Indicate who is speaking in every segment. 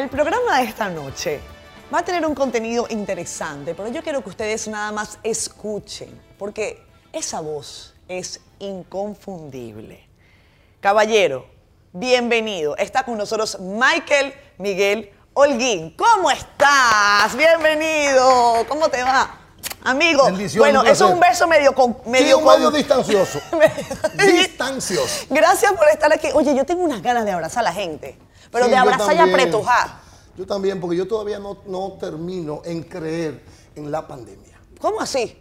Speaker 1: El programa de esta noche va a tener un contenido interesante, pero yo quiero que ustedes nada más escuchen, porque esa voz es inconfundible. Caballero, bienvenido. Está con nosotros Michael Miguel Holguín. ¿Cómo estás? Bienvenido. ¿Cómo te va? Amigo,
Speaker 2: Bendiciones,
Speaker 1: bueno, es un beso medio con medio
Speaker 2: Sí, un medio
Speaker 1: con-
Speaker 2: distancioso. Distancioso.
Speaker 1: Gracias por estar aquí. Oye, yo tengo unas ganas de abrazar a la gente, pero
Speaker 2: Sí,
Speaker 1: de abrazar y apretujar.
Speaker 2: Yo también, porque yo todavía no, no termino en creer en la pandemia.
Speaker 1: ¿Cómo así?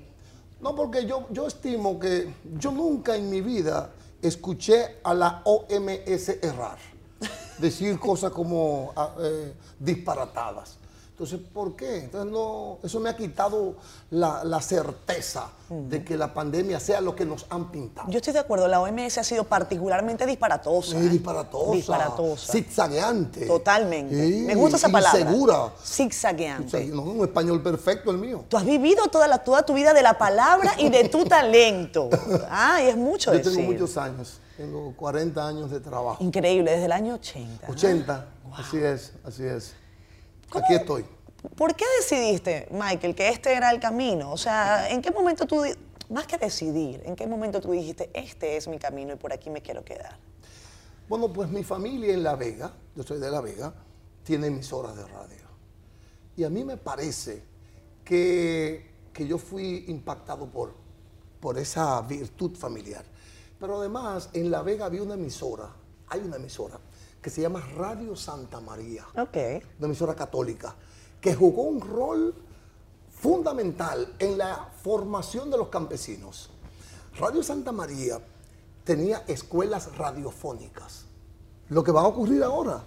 Speaker 2: No, porque yo, yo estimo que yo nunca en mi vida escuché a la OMS errar, decir cosas como ah, eh, disparatadas. Entonces, ¿por qué? Entonces, no, eso me ha quitado la, la certeza de que la pandemia sea lo que nos han pintado.
Speaker 1: Yo estoy de acuerdo, la OMS ha sido particularmente disparatosa.
Speaker 2: Sí, disparatosa.
Speaker 1: Disparatosa.
Speaker 2: Zigzagueante.
Speaker 1: Totalmente.
Speaker 2: Sí,
Speaker 1: Me gusta esa palabra.
Speaker 2: Insegura.
Speaker 1: Zigzagueante.
Speaker 2: No, un español perfecto el mío.
Speaker 1: Tú has vivido toda, la, toda tu vida de la palabra y de tu talento. Ah, y es mucho
Speaker 2: Yo
Speaker 1: decir.
Speaker 2: tengo muchos años. Tengo 40 años de trabajo.
Speaker 1: Increíble, desde el año 80. ¿no?
Speaker 2: 80. Así es, así es. Aquí estoy.
Speaker 1: ¿Por qué decidiste, Michael, que este era el camino? O sea, ¿en qué momento tú, más que decidir, en qué momento tú dijiste, este es mi camino y por aquí me quiero quedar?
Speaker 2: Bueno, pues mi familia en La Vega, yo soy de La Vega, tiene emisoras de radio. Y a mí me parece que, que yo fui impactado por, por esa virtud familiar. Pero además, en La Vega había una emisora, hay una emisora, que se llama Radio Santa María.
Speaker 1: Ok.
Speaker 2: una emisora católica, que jugó un rol fundamental en la formación de los campesinos. Radio Santa María tenía escuelas radiofónicas, lo que va a ocurrir ahora.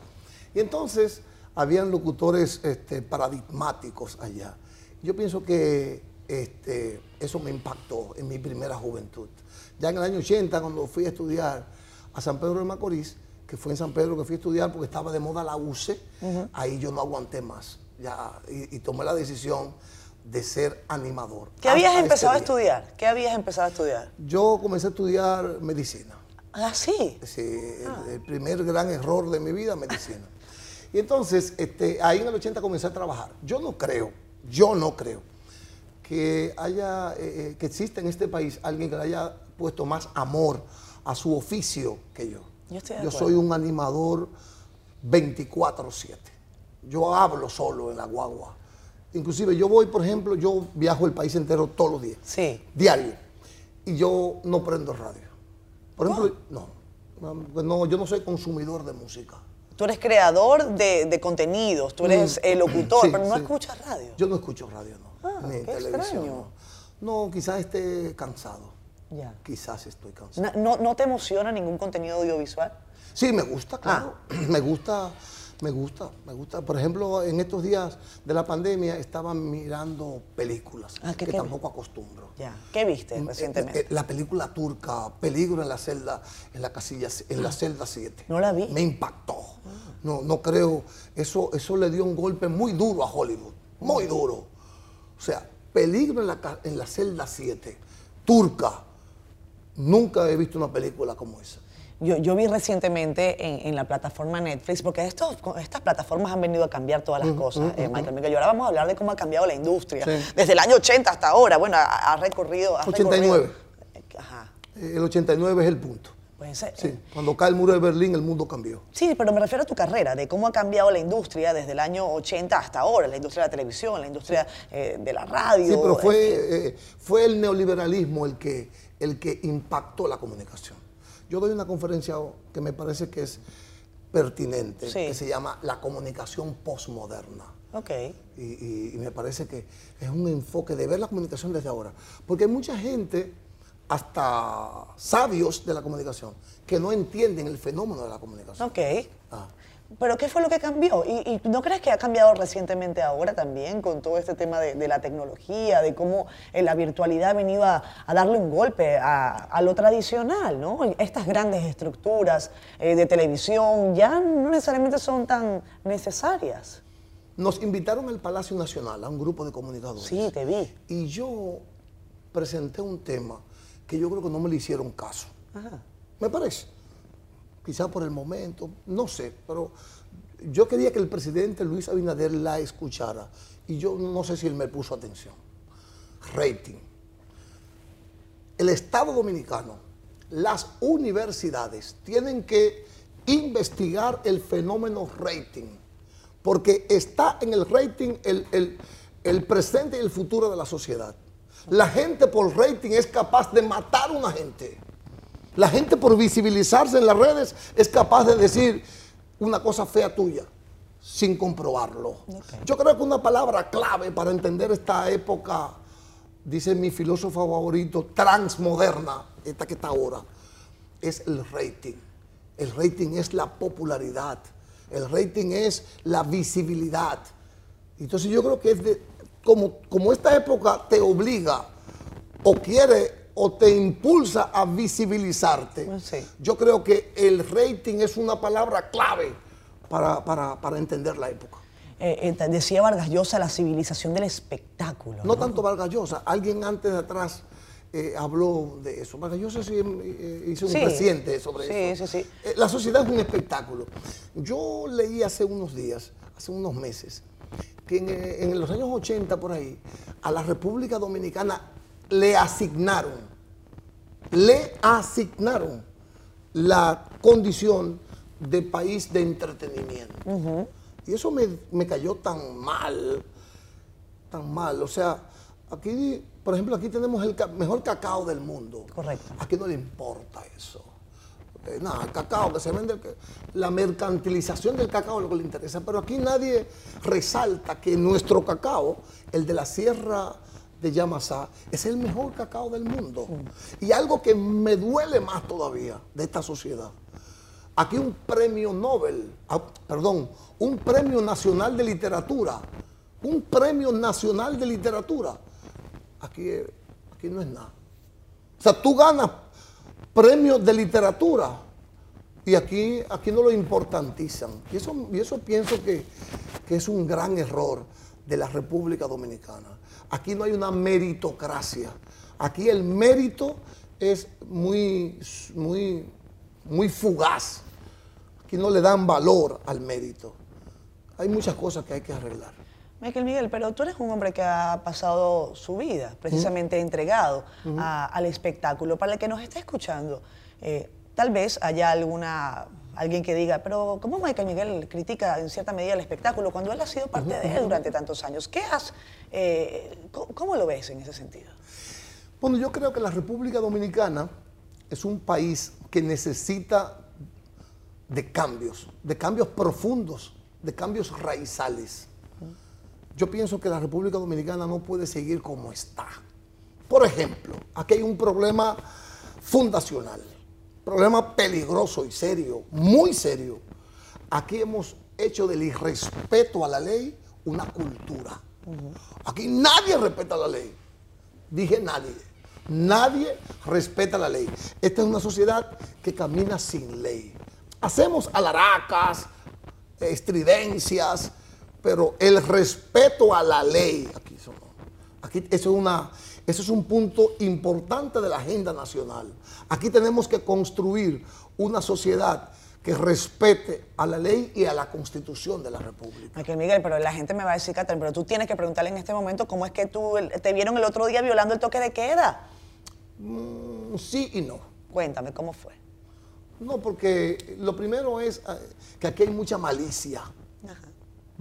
Speaker 2: Y entonces habían locutores este, paradigmáticos allá. Yo pienso que este, eso me impactó en mi primera juventud. Ya en el año 80, cuando fui a estudiar a San Pedro de Macorís, que fue en San Pedro que fui a estudiar porque estaba de moda la UCE, ahí yo no aguanté más. Ya, y, y tomé la decisión de ser animador.
Speaker 1: ¿Qué habías
Speaker 2: Hasta
Speaker 1: empezado a
Speaker 2: este
Speaker 1: estudiar? ¿Qué habías empezado a estudiar?
Speaker 2: Yo comencé a estudiar medicina.
Speaker 1: Ah, sí.
Speaker 2: Sí, el, el primer gran error de mi vida, medicina. Y entonces, este, ahí en el 80 comencé a trabajar. Yo no creo, yo no creo que haya, eh, eh, que exista en este país alguien que le haya puesto más amor a su oficio que yo.
Speaker 1: Yo estoy de
Speaker 2: Yo
Speaker 1: acuerdo.
Speaker 2: soy un animador 24/7. Yo hablo solo en la guagua. Inclusive yo voy, por ejemplo, yo viajo el país entero todos los días.
Speaker 1: Sí.
Speaker 2: Diario. Y yo no prendo radio. Por ejemplo, no. No, no, yo no soy consumidor de música.
Speaker 1: Tú eres creador de, de contenidos, tú eres locutor,
Speaker 2: Mm. Sí,
Speaker 1: pero no
Speaker 2: sí.
Speaker 1: escuchas radio.
Speaker 2: Yo no escucho radio, no.
Speaker 1: Ah,
Speaker 2: Ni
Speaker 1: qué
Speaker 2: televisión.
Speaker 1: extraño.
Speaker 2: No. no, quizás esté cansado. Quizás estoy cansado.
Speaker 1: ¿No, no te emociona ningún contenido audiovisual?
Speaker 2: Sí, me gusta, claro.
Speaker 1: Ah.
Speaker 2: Me gusta, me gusta, me gusta. Por ejemplo, en estos días de la pandemia estaba mirando películas
Speaker 1: Ah, ¿qué-
Speaker 2: que
Speaker 1: qué
Speaker 2: tampoco acostumbro.
Speaker 1: Ya. ¿Qué viste
Speaker 2: Eh,
Speaker 1: recientemente?
Speaker 2: eh, La película turca, Peligro en la celda, en la casilla, en la celda 7.
Speaker 1: No la vi.
Speaker 2: Me impactó. No, no creo. Eso, eso le dio un golpe muy duro a Hollywood. Muy duro. O sea, Peligro en la, en la celda 7, turca. Nunca he visto una película como esa.
Speaker 1: Yo, yo vi recientemente en, en la plataforma Netflix, porque estos, estas plataformas han venido a cambiar todas las cosas, eh, Michael Miguel. Y ahora vamos a hablar de cómo ha cambiado la industria.
Speaker 2: Sí.
Speaker 1: Desde el año 80 hasta ahora. Bueno, ha, ha recorrido. ha
Speaker 2: 89.
Speaker 1: recorrido- Ajá.
Speaker 2: Eh, El 89 es el punto.
Speaker 1: Pues, eh,
Speaker 2: Sí, cuando cae el muro de Berlín, el mundo cambió.
Speaker 1: Sí, pero me refiero a tu carrera, de cómo ha cambiado la industria desde el año 80 hasta ahora, la industria de la televisión, la industria eh, de la radio.
Speaker 2: Sí, pero fue, eh, fue el neoliberalismo el que, el que impactó la comunicación. Yo doy una conferencia que me parece que es pertinente,
Speaker 1: Sí.
Speaker 2: que se llama La comunicación postmoderna.
Speaker 1: Ok.
Speaker 2: Y, y- y me parece que es un enfoque de ver la comunicación desde ahora. Porque hay mucha gente, hasta sabios de la comunicación, que no entienden el fenómeno de la comunicación.
Speaker 1: Ok.
Speaker 2: Ah.
Speaker 1: Pero ¿qué fue lo que cambió? ¿Y, y no crees que ha cambiado recientemente ahora también con todo este tema de, de la tecnología, de cómo eh, la virtualidad ha venido a, a darle un golpe a, a lo tradicional, ¿no? Estas grandes estructuras eh, de televisión ya no necesariamente son tan necesarias.
Speaker 2: Nos invitaron al Palacio Nacional, a un grupo de comunicadores.
Speaker 1: Sí, te vi.
Speaker 2: Y yo presenté un tema que yo creo que no me le hicieron caso.
Speaker 1: Ajá.
Speaker 2: Me parece. Quizás por el momento, no sé, pero yo quería que el presidente Luis Abinader la escuchara y yo no sé si él me puso atención. Rating. El Estado Dominicano, las universidades tienen que investigar el fenómeno rating, porque está en el rating el, el presente y el futuro de la sociedad. La gente por rating es capaz de matar a una gente. La gente por visibilizarse en las redes es capaz de decir una cosa fea tuya sin comprobarlo. Yo creo que una palabra clave para entender esta época, dice mi filósofo favorito, transmoderna, esta que está ahora, es el rating. El rating es la popularidad. El rating es la visibilidad. Entonces yo creo que es de, como, como esta época te obliga o quiere o te impulsa a visibilizarte, yo creo que el rating es una palabra clave para, entender la época.
Speaker 1: Eh, eh, decía Vargas Llosa la civilización del espectáculo.
Speaker 2: No, tanto Vargas Llosa, alguien antes de atrás eh, habló de eso. Vargas Llosa sí, hizo un reciente sobre eso. Sí, sí, la sociedad es un espectáculo. Yo leí hace unos días, hace unos meses, que en, los años 80 por ahí, a la República Dominicana le asignaron, le asignaron la condición de país de entretenimiento. Y eso me, cayó tan mal, tan mal. O sea, aquí, por ejemplo, aquí tenemos el mejor cacao del mundo.
Speaker 1: Correcto.
Speaker 2: Aquí no le importa eso. Eh, nada, el cacao que se vende, la mercantilización del cacao es lo que le interesa. Pero aquí nadie resalta que nuestro cacao, el de la sierra de Yamasá, es el mejor cacao del mundo. Y algo que me duele más todavía de esta sociedad. Aquí un premio Nobel, ah, perdón, un premio nacional de literatura, un premio nacional de literatura. Aquí, aquí no es nada. O sea, tú ganas premios de literatura. Y aquí, aquí no lo importantizan. Y eso, y eso pienso que, es un gran error de la República Dominicana. Aquí no hay una meritocracia. Aquí el mérito es muy, muy, muy fugaz. Aquí no le dan valor al mérito. Hay muchas cosas que hay que arreglar.
Speaker 1: Michael Miguel, pero tú eres un hombre que ha pasado su vida precisamente entregado al espectáculo. Para el que nos está escuchando, eh, tal vez haya alguna alguien que diga, pero ¿cómo Michael Miguel critica en cierta medida el espectáculo cuando él ha sido parte de él durante tantos años? ¿Qué has, eh, ¿Cómo lo ves en ese sentido?
Speaker 2: Bueno, yo creo que la República Dominicana es un país que necesita de cambios, de cambios profundos, de cambios raizales yo pienso que la República Dominicana no puede seguir como está. Por ejemplo, aquí hay un problema fundacional, problema peligroso y serio, muy serio. Aquí hemos hecho del irrespeto a la ley una cultura. Aquí nadie respeta la ley. Dije nadie. Nadie respeta la ley. Esta es una sociedad que camina sin ley. Hacemos alaracas, estridencias, pero el respeto a la ley, aquí, aquí eso, es una, eso es un punto importante de la agenda nacional. Aquí tenemos que construir una sociedad que respete a la ley y a la constitución de la República.
Speaker 1: Aquí, Miguel, pero la gente me va a decir, Catherine, pero tú tienes que preguntarle en este momento cómo es que tú te vieron el otro día violando el toque de queda.
Speaker 2: Mm, sí y no.
Speaker 1: Cuéntame, ¿cómo fue?
Speaker 2: No, porque lo primero es eh, que aquí hay mucha malicia. Ajá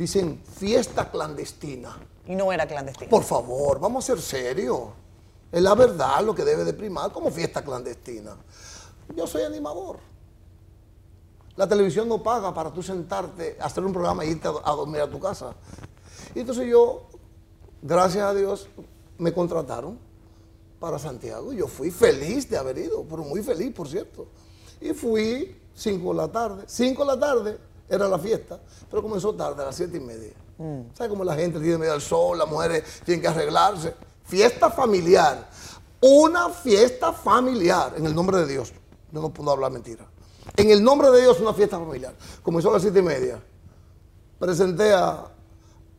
Speaker 2: dicen fiesta clandestina.
Speaker 1: Y no era clandestina.
Speaker 2: Por favor, vamos a ser serios. Es la verdad lo que debe de primar como fiesta clandestina. Yo soy animador. La televisión no paga para tú sentarte, hacer un programa e irte a, dormir a tu casa. Y entonces yo, gracias a Dios, me contrataron para Santiago. Yo fui feliz de haber ido, pero muy feliz, por cierto. Y fui 5 de la tarde. 5 de la tarde, era la fiesta, pero comenzó tarde, a las siete y media. Mm. ¿Sabes cómo la gente tiene medio al sol, las mujeres tienen que arreglarse? Fiesta familiar. Una fiesta familiar, en el nombre de Dios. Yo no puedo hablar mentira. En el nombre de Dios, una fiesta familiar. Comenzó a las siete y media. Presenté a,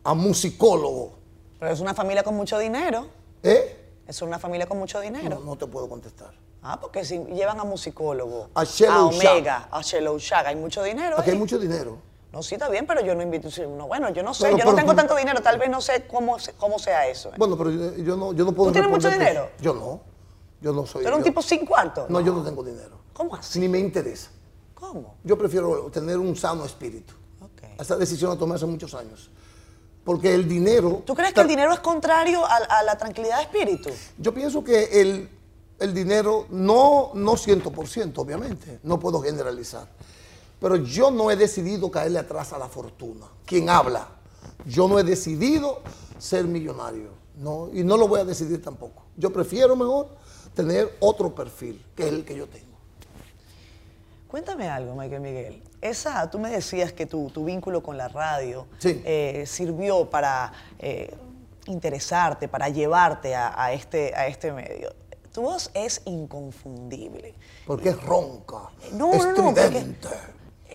Speaker 2: a musicólogo.
Speaker 1: Pero es una familia con mucho dinero.
Speaker 2: ¿Eh?
Speaker 1: Es una familia con mucho dinero.
Speaker 2: No, te puedo contestar.
Speaker 1: Ah, porque si llevan a musicólogo, a, Omega, a Shelo hay mucho dinero.
Speaker 2: Aquí hay mucho dinero.
Speaker 1: No, sí, está bien, pero yo no invito. sí, No, bueno, yo no sé, yo no tengo tanto dinero, tal vez no sé cómo, cómo sea eso. ¿eh?
Speaker 2: Bueno, pero yo, yo no, yo no puedo.
Speaker 1: ¿Tú tienes mucho dinero?
Speaker 2: Yo no. Yo no soy.
Speaker 1: ¿Tú eres un tipo sin cuarto?
Speaker 2: No, yo no tengo dinero.
Speaker 1: ¿Cómo así?
Speaker 2: Ni me interesa.
Speaker 1: ¿Cómo?
Speaker 2: Yo prefiero tener un sano espíritu.
Speaker 1: Ok.
Speaker 2: Esa decisión la tomé hace muchos años. Porque el dinero.
Speaker 1: ¿Tú crees que el dinero es contrario a, a la tranquilidad de espíritu?
Speaker 2: Yo pienso que el, el dinero, no, no 100%, obviamente, no puedo generalizar. Pero yo no he decidido caerle atrás a la fortuna. Quien habla, yo no he decidido ser millonario. No, y no lo voy a decidir tampoco. Yo prefiero mejor tener otro perfil, que es el que yo tengo.
Speaker 1: Cuéntame algo, Michael Miguel. Esa, tú me decías que tu, tu vínculo con la radio
Speaker 2: Sí.
Speaker 1: eh, sirvió para eh, interesarte, para llevarte a, a este, a este medio. Tu voz es inconfundible.
Speaker 2: Porque es ronca,
Speaker 1: No, no, no, porque-
Speaker 2: estridente.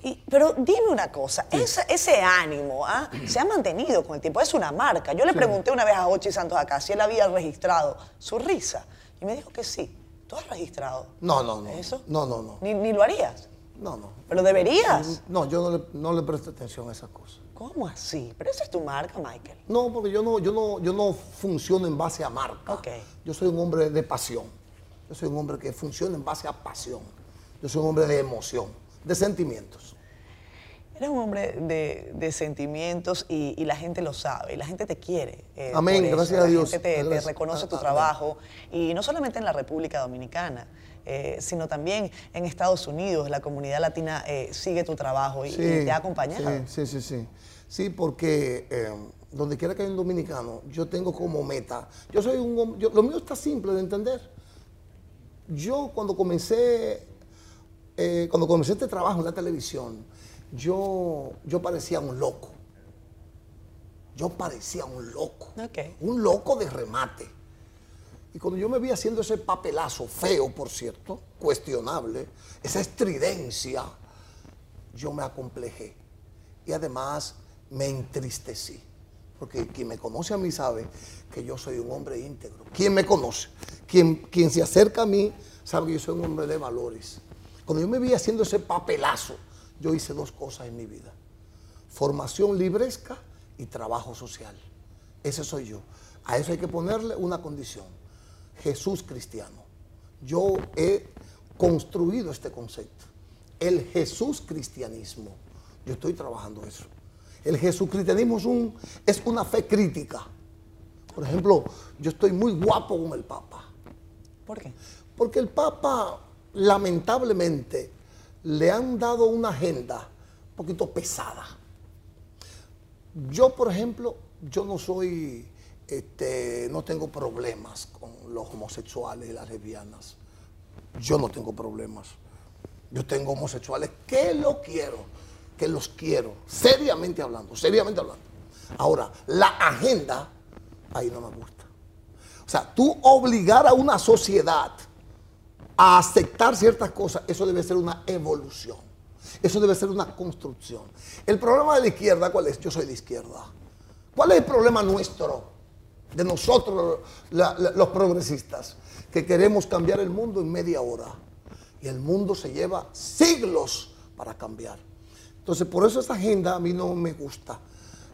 Speaker 1: Y- pero dime una cosa, ese, ese ánimo ¿ah? se ha mantenido con el tiempo, es una marca. Yo le pregunté una vez a Ochi Santos acá si él había registrado su risa y me dijo que sí. ¿Tú has registrado
Speaker 2: No, no, no.
Speaker 1: eso?
Speaker 2: No, no, no.
Speaker 1: Ni, ni lo harías,
Speaker 2: No, no.
Speaker 1: pero deberías.
Speaker 2: No, yo no le, no le presto atención a esas cosas.
Speaker 1: ¿Cómo así? Pero esa es tu marca, Michael.
Speaker 2: No, porque yo no, yo no, yo no funciono en base a marca.
Speaker 1: Ok.
Speaker 2: Yo soy un hombre de pasión. Yo soy un hombre que funciona en base a pasión. Yo soy un hombre de emoción, de sentimientos.
Speaker 1: Eres un hombre de, de sentimientos y, y la gente lo sabe, y la gente te quiere. eh,
Speaker 2: Amén, gracias a
Speaker 1: La
Speaker 2: Dios.
Speaker 1: gente te, reconoce tu
Speaker 2: amén.
Speaker 1: trabajo, y no solamente en la República Dominicana, eh, sino también en Estados Unidos. La comunidad latina eh, sigue tu trabajo y, y te ha acompañado.
Speaker 2: Sí, sí, sí. Sí, Sí, porque eh, donde quiera que haya un dominicano, yo tengo como meta. Yo soy un yo- Lo mío está simple de entender. Yo cuando comencé, eh, cuando comencé este trabajo en la televisión, yo, yo parecía un loco. Yo parecía un loco. Un loco de remate. Y cuando yo me vi haciendo ese papelazo, feo por cierto, cuestionable, esa estridencia, yo me acomplejé. Y además me entristecí. Porque quien me conoce a mí sabe que yo soy un hombre íntegro. Quien me conoce, quien, quien se acerca a mí, sabe que yo soy un hombre de valores. Cuando yo me vi haciendo ese papelazo, yo hice dos cosas en mi vida. Formación libresca y trabajo social. Ese soy yo. A eso hay que ponerle una condición. Jesús cristiano. Yo he construido este concepto. El Jesús cristianismo. Yo estoy trabajando eso. El Jesús cristianismo es, un, es una fe crítica. Por ejemplo, yo estoy muy guapo con el Papa.
Speaker 1: ¿Por qué?
Speaker 2: Porque el Papa, lamentablemente, le han dado una agenda un poquito pesada. Yo, por ejemplo, yo no soy, este, no tengo problemas con los homosexuales y las lesbianas. Yo no tengo problemas. Yo tengo homosexuales que lo quiero, que los quiero, seriamente hablando, seriamente hablando. Ahora, la agenda, ahí no me gusta. O sea, tú obligar a una sociedad a aceptar ciertas cosas, eso debe ser una evolución. Eso debe ser una construcción. El problema de la izquierda, ¿cuál es? Yo soy de izquierda. ¿Cuál es el problema nuestro, de nosotros los progresistas? Que queremos cambiar el mundo en media hora. Y el mundo se lleva siglos para cambiar. Entonces, por eso esa agenda a mí no me gusta.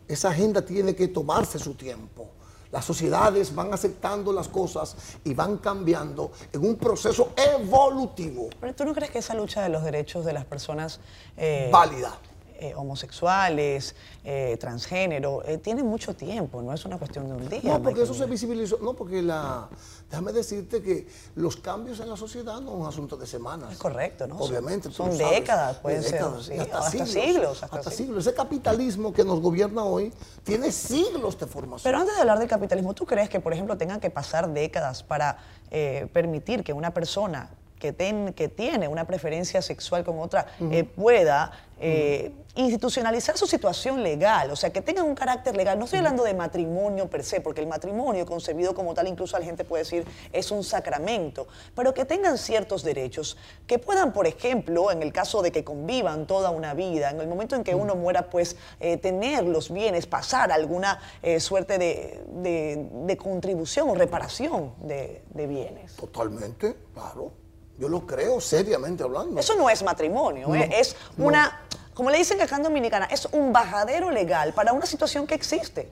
Speaker 2: Esa agenda tiene que tomarse su tiempo. Las sociedades van aceptando las cosas y van cambiando en un proceso evolutivo,
Speaker 1: Pero tú no crees que esa lucha de los derechos de las personas eh,
Speaker 2: válida.
Speaker 1: Eh, homosexuales, eh, transgénero, eh, tiene mucho tiempo, no es una cuestión de un día.
Speaker 2: No, porque eso se visibilizó. No, porque la. Déjame decirte que los cambios en la sociedad no es un asunto de semanas.
Speaker 1: Es correcto, ¿no?
Speaker 2: Obviamente.
Speaker 1: son
Speaker 2: sabes.
Speaker 1: décadas, pueden
Speaker 2: De
Speaker 1: ser, sí, hasta siglos, hasta
Speaker 2: Hasta,
Speaker 1: siglos.
Speaker 2: siglos. Ese capitalismo que nos gobierna hoy tiene siglos de formación.
Speaker 1: Pero antes de hablar del capitalismo, ¿tú crees que, por ejemplo, tengan que pasar décadas para eh, permitir que una persona que, ten- que tiene una preferencia sexual con otra eh, pueda eh, institucionalizar su situación legal? O sea, que tengan un carácter legal. No estoy hablando de matrimonio per se, porque el matrimonio concebido como tal, incluso la gente puede decir, es un sacramento, pero que tengan ciertos derechos, que puedan, por ejemplo, en el caso de que convivan toda una vida, en el momento en que uno muera, pues eh, tener los bienes, pasar alguna eh, suerte de, de- de contribución o reparación de, de bienes.
Speaker 2: Totalmente, claro. Yo lo creo seriamente hablando.
Speaker 1: Eso no es matrimonio, ¿eh? Es
Speaker 2: no.
Speaker 1: una como le dicen acá en Dominicana, es un bajadero legal para una situación que existe.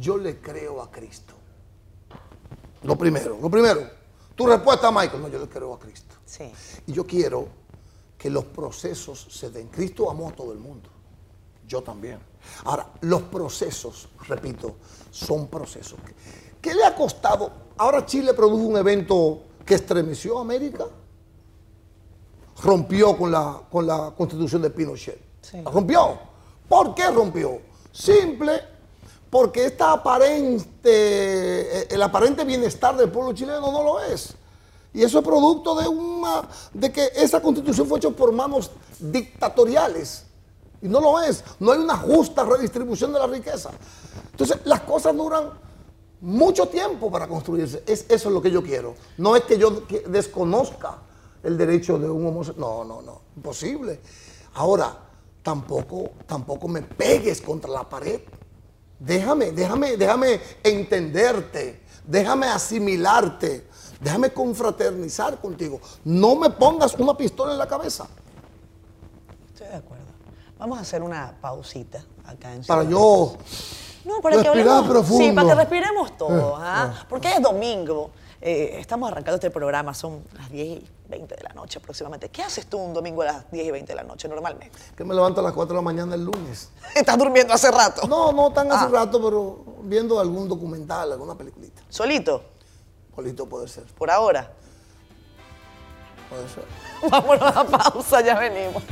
Speaker 2: Yo le creo a Cristo. Lo primero, lo primero. Tu respuesta, Michael, no, yo le creo a Cristo.
Speaker 1: Sí.
Speaker 2: Y yo quiero que los procesos se den. Cristo amó a todo el mundo. Yo también. Ahora, los procesos, repito, son procesos. ¿Qué le ha costado? Ahora Chile produjo un evento que estremeció a América. Rompió con la, con la constitución de Pinochet.
Speaker 1: Sí.
Speaker 2: Rompió. ¿Por qué rompió? Simple, porque esta aparente, eh, el aparente bienestar del pueblo chileno no lo es. Y eso es producto de una de que esa constitución fue hecha por manos dictatoriales. Y no lo es. No hay una justa redistribución de la riqueza. Entonces, las cosas duran mucho tiempo para construirse. Es, eso es lo que yo quiero. No es que yo desconozca el derecho de un homosexual. No, no, no. Imposible. Ahora, tampoco, tampoco me pegues contra la pared. Déjame, déjame, déjame entenderte. Déjame asimilarte. Déjame confraternizar contigo. No me pongas una pistola en la cabeza.
Speaker 1: Estoy de acuerdo. Vamos a hacer una pausita acá en
Speaker 2: Para yo
Speaker 1: No, para que
Speaker 2: respirar
Speaker 1: hablemos.
Speaker 2: profundo.
Speaker 1: Sí, para que respiremos todos.
Speaker 2: Eh,
Speaker 1: ¿ah? Porque es domingo. Eh, estamos arrancando este programa, son las 10 y 20 de la noche aproximadamente. ¿Qué haces tú un domingo a las 10 y 20 de la noche normalmente?
Speaker 2: que me levanto a las 4 de la mañana el lunes.
Speaker 1: Estás durmiendo hace rato.
Speaker 2: No, no tan hace
Speaker 1: Ah.
Speaker 2: rato, pero viendo algún documental, alguna peliculita.
Speaker 1: Solito,
Speaker 2: Polito puede ser,
Speaker 1: por ahora.
Speaker 2: puede ser.
Speaker 1: Vámonos a la pausa, ya venimos.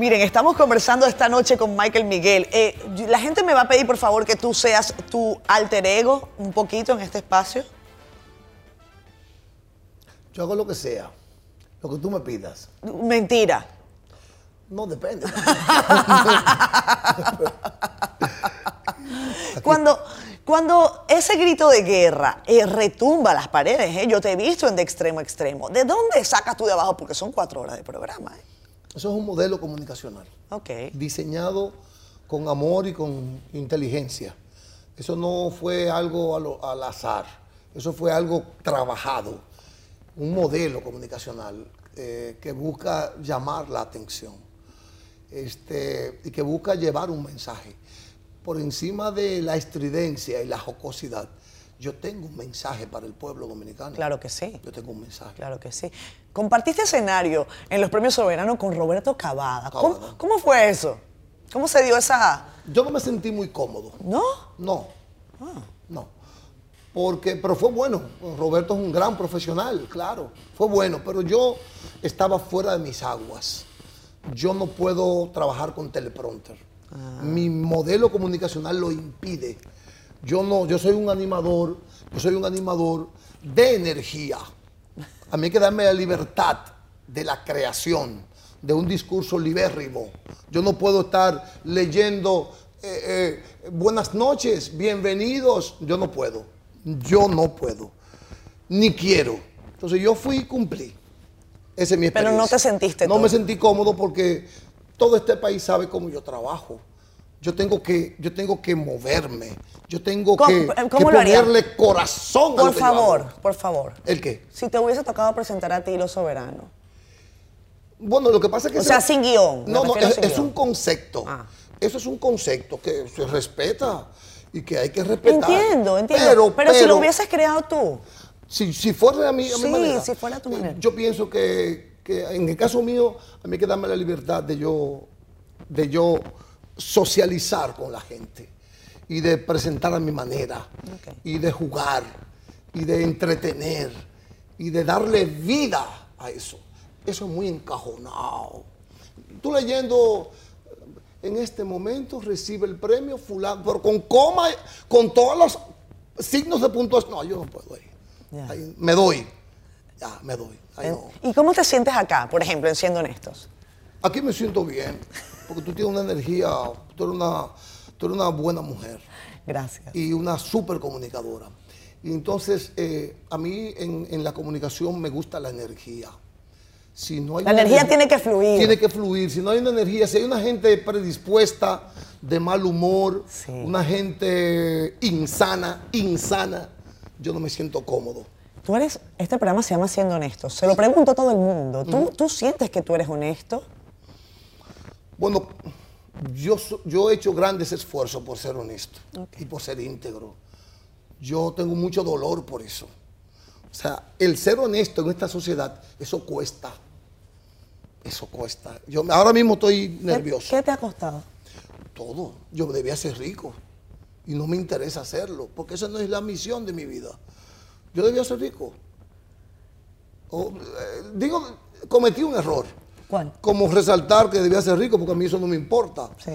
Speaker 1: Miren, estamos conversando esta noche con Michael Miguel. Eh, la gente me va a pedir, por favor, que tú seas tu alter ego un poquito en este espacio.
Speaker 2: Yo hago lo que sea, lo que tú me pidas.
Speaker 1: Mentira.
Speaker 2: No depende.
Speaker 1: Cuando, cuando ese grito de guerra eh, retumba las paredes, eh, yo te he visto en de extremo a extremo. ¿De dónde sacas tú de abajo? Porque son cuatro horas de programa. eh.
Speaker 2: Eso es un modelo comunicacional.
Speaker 1: Ok.
Speaker 2: diseñado con amor y con inteligencia. Eso no fue algo lo- al azar, eso fue algo trabajado, un modelo comunicacional eh, que busca llamar la atención este, y que busca llevar un mensaje. Por encima de la estridencia y la jocosidad, yo tengo un mensaje para el pueblo dominicano.
Speaker 1: Claro que sí.
Speaker 2: Yo tengo un mensaje.
Speaker 1: Claro que sí. Compartiste escenario en los premios soberanos con Roberto Cavada. ¿Cómo, fue eso? ¿Cómo se dio esa.?
Speaker 2: Yo no me sentí muy cómodo.
Speaker 1: ¿No?
Speaker 2: No, no. Porque, pero fue bueno. Roberto es un gran profesional, claro. Fue bueno, pero yo estaba fuera de mis aguas. Yo no puedo trabajar con teleprompter. Mi modelo comunicacional lo impide. Yo no, yo soy un animador, yo soy un animador de energía. A mí hay que darme la libertad de la creación, de un discurso libérrimo. Yo no puedo estar leyendo eh, eh, buenas noches, bienvenidos. Yo no puedo. Yo no puedo. Ni quiero. Entonces yo fui y cumplí. Esa es mi
Speaker 1: Pero
Speaker 2: experiencia.
Speaker 1: no te sentiste
Speaker 2: No me sentí cómodo porque todo este país sabe cómo yo trabajo. Yo tengo que, yo tengo que moverme. Yo tengo
Speaker 1: ¿Cómo-
Speaker 2: que,
Speaker 1: eh,
Speaker 2: que ponerle corazón a
Speaker 1: Por
Speaker 2: lo que yo hago.
Speaker 1: favor, por favor.
Speaker 2: ¿El qué?
Speaker 1: Si te hubiese tocado presentar a ti Los Soberanos.
Speaker 2: Bueno, lo que pasa es que...
Speaker 1: O
Speaker 2: se-
Speaker 1: sea, sin guion,
Speaker 2: No, no, es, un concepto.
Speaker 1: Ah.
Speaker 2: Eso es un concepto que se respeta y que hay que respetar.
Speaker 1: Entiendo, entiendo. Pero, si lo hubieses creado tú.
Speaker 2: Si, si fuera a mí, a mi
Speaker 1: Sí,
Speaker 2: manera,
Speaker 1: si fuera a tu
Speaker 2: eh,
Speaker 1: manera.
Speaker 2: Yo pienso que, que en el caso mío, a mí hay que darme la libertad de yo, de yo socializar con la gente y de presentar a mi manera y de jugar y de entretener y de darle vida a eso. Eso es muy encajonado. Tú leyendo, en este momento recibe el premio fulano, pero con coma, con todos los signos de puntuación. No, yo no puedo.
Speaker 1: Ya.
Speaker 2: Ahí me doy. Ya, me doy. Ahí no.
Speaker 1: ¿Y cómo te sientes acá, por ejemplo, en siendo honestos?
Speaker 2: Aquí me siento bien, porque tú tienes una energía, tú eres una, tú eres una buena mujer
Speaker 1: Gracias.
Speaker 2: y una súper comunicadora. Y entonces, eh, a mí en, en la comunicación me gusta la energía. si no hay
Speaker 1: La energía
Speaker 2: energi-
Speaker 1: tiene que fluir.
Speaker 2: Tiene que fluir. Si no hay una energía, si hay una gente predispuesta, de mal humor,
Speaker 1: Sí.
Speaker 2: una gente insana, insana, yo no me siento cómodo.
Speaker 1: Tú eres, este programa se llama Siendo Honesto. Se lo pregunto a todo el mundo. ¿Tú, ¿Tú sientes que tú eres honesto?
Speaker 2: Bueno, yo, yo he hecho grandes esfuerzos por ser honesto y por ser íntegro. Yo tengo mucho dolor por eso. O sea, el ser honesto en esta sociedad, eso cuesta. Eso cuesta. Yo ahora mismo estoy
Speaker 1: ¿Qué-
Speaker 2: nervioso.
Speaker 1: ¿Qué, te ha costado?
Speaker 2: Todo. Yo debía ser rico. Y no me interesa hacerlo, porque esa no es la misión de mi vida. Yo debía ser rico. O, eh, digo, cometí un error.
Speaker 1: ¿Cuál?
Speaker 2: Como resaltar que debía ser rico, porque a mí eso no me importa.
Speaker 1: Sí.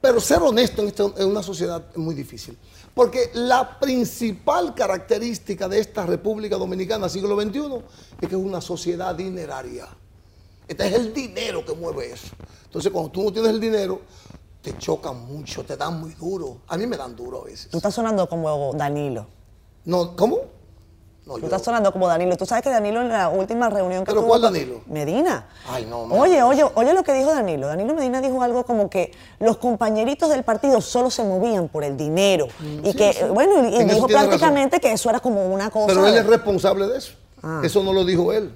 Speaker 2: Pero ser honesto en, esta- en una sociedad es muy difícil. Porque la principal característica de esta República Dominicana, siglo XXI, es que es una sociedad dineraria. Este es el dinero que mueve eso. Entonces, cuando tú no tienes el dinero, te chocan mucho, te dan muy duro. A mí me dan duro a veces.
Speaker 1: Tú estás sonando como Danilo.
Speaker 2: No, ¿Cómo? No,
Speaker 1: Tú
Speaker 2: yo-
Speaker 1: estás sonando como Danilo. Tú sabes que Danilo en la última reunión que
Speaker 2: ¿Pero
Speaker 1: tuvo
Speaker 2: cuál Danilo?
Speaker 1: Medina.
Speaker 2: Ay, no, me-
Speaker 1: Oye, oye, oye lo que dijo Danilo. Danilo Medina dijo algo como que los compañeritos del partido solo se movían por el dinero. y
Speaker 2: Mm, sí,
Speaker 1: que,
Speaker 2: sí.
Speaker 1: bueno, y dijo
Speaker 2: razón.
Speaker 1: prácticamente que eso era como una cosa.
Speaker 2: Pero él
Speaker 1: de-
Speaker 2: es responsable de eso.
Speaker 1: Ah.
Speaker 2: Eso no lo dijo él.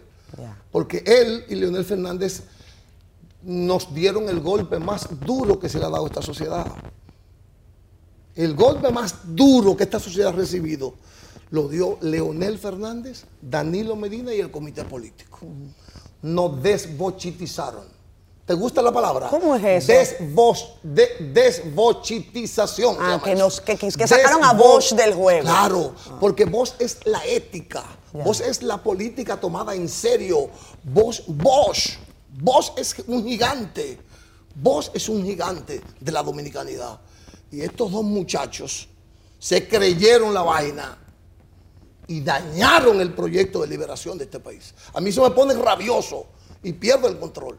Speaker 2: Porque él y Leonel Fernández nos dieron el golpe más duro que se le ha dado a esta sociedad. El golpe más duro que esta sociedad ha recibido lo dio Leonel Fernández, Danilo Medina y el comité político. Nos desbochitizaron. ¿Te gusta la palabra?
Speaker 1: ¿Cómo es eso?
Speaker 2: Desbos- de- desbochitización.
Speaker 1: Ah, que nos- que- que sacaron a Bosch del juego.
Speaker 2: Claro, porque vos es la ética,
Speaker 1: Ya.
Speaker 2: vos es la política tomada en serio, vos, vos, vos es un gigante, vos es un gigante de la dominicanidad. Y estos dos muchachos se creyeron la vaina y dañaron el proyecto de liberación de este país. A mí se me pone rabioso y pierdo el control,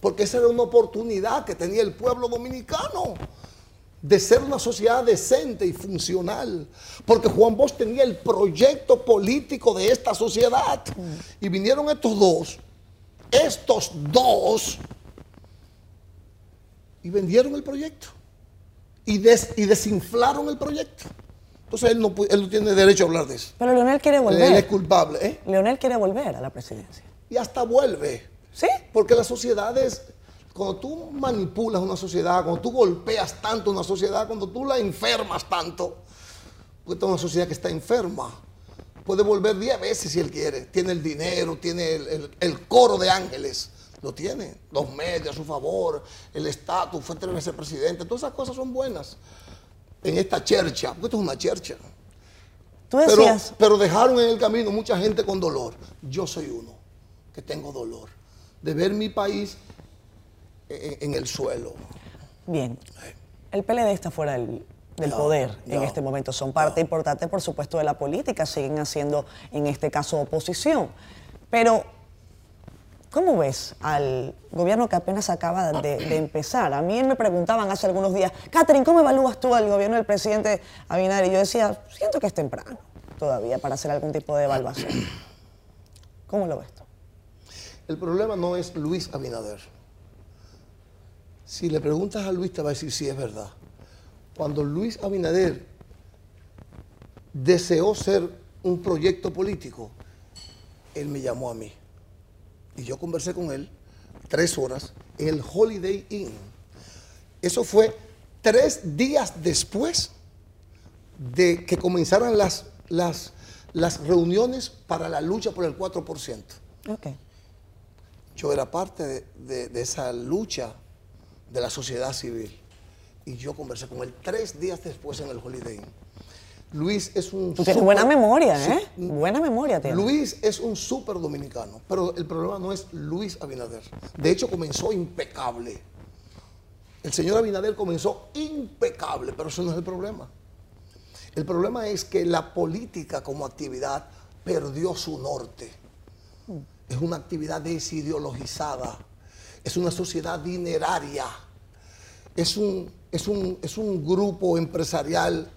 Speaker 2: porque esa era una oportunidad que tenía el pueblo dominicano de ser una sociedad decente y funcional, porque Juan Bosch tenía el proyecto político de esta sociedad. Y vinieron estos dos, estos dos, y vendieron el proyecto. Y, des- y desinflaron el proyecto. Entonces él no, él no tiene derecho a hablar de eso.
Speaker 1: Pero Leonel quiere
Speaker 2: Él es
Speaker 1: volver.
Speaker 2: culpable, ¿eh?
Speaker 1: Leonel quiere volver a la presidencia.
Speaker 2: Y hasta vuelve.
Speaker 1: ¿Sí?
Speaker 2: Porque las sociedades, cuando tú manipulas una sociedad, cuando tú golpeas tanto una sociedad, cuando tú la enfermas tanto, porque esta es una sociedad que está enferma, puede volver 10 veces si él quiere. Tiene el dinero, tiene el, el- el coro de ángeles, lo tiene. Los medios a su favor, el estatus, fue tres veces presidente, todas esas cosas son buenas. En esta chercha, porque esto es una chercha.
Speaker 1: Tú
Speaker 2: Pero,
Speaker 1: decías,
Speaker 2: pero dejaron en el camino mucha gente con dolor. Yo soy uno que tengo dolor de ver mi país en, en el suelo.
Speaker 1: bien, el PLD está fuera del, poder en este momento. Son parte importante, por supuesto, de la política. Siguen haciendo, en este caso, oposición. Pero, ¿cómo ves al gobierno que apenas acaba de, empezar? A mí me preguntaban hace algunos días, Catherine, ¿cómo evalúas tú al gobierno del presidente Abinader? Y yo decía, siento que es temprano todavía para hacer algún tipo de evaluación. ¿Cómo lo ves tú?
Speaker 2: El problema no es Luis Abinader. Si le preguntas a Luis te va a decir si es verdad. Cuando Luis Abinader deseó ser un proyecto político, él me llamó a mí. Y yo conversé con él tres horas en el Holiday Inn. Eso fue tres días después de que comenzaran las, las, las reuniones para la lucha por el 4%.
Speaker 1: Ok.
Speaker 2: Yo era parte de, de- de esa lucha de la sociedad civil. Y yo conversé con él tres días después en el Holiday Inn. Luis es un...
Speaker 1: Tú tienes
Speaker 2: súper-
Speaker 1: buena memoria, ¿eh? Buena memoria tienes.
Speaker 2: Luis es un súper dominicano, pero el problema no es Luis Abinader. De hecho, comenzó impecable. El señor Abinader comenzó impecable, pero eso no es el problema. El problema es que la política como actividad perdió su norte. Es una actividad desideologizada. Es una sociedad dineraria. Es un, es un, es un grupo empresarial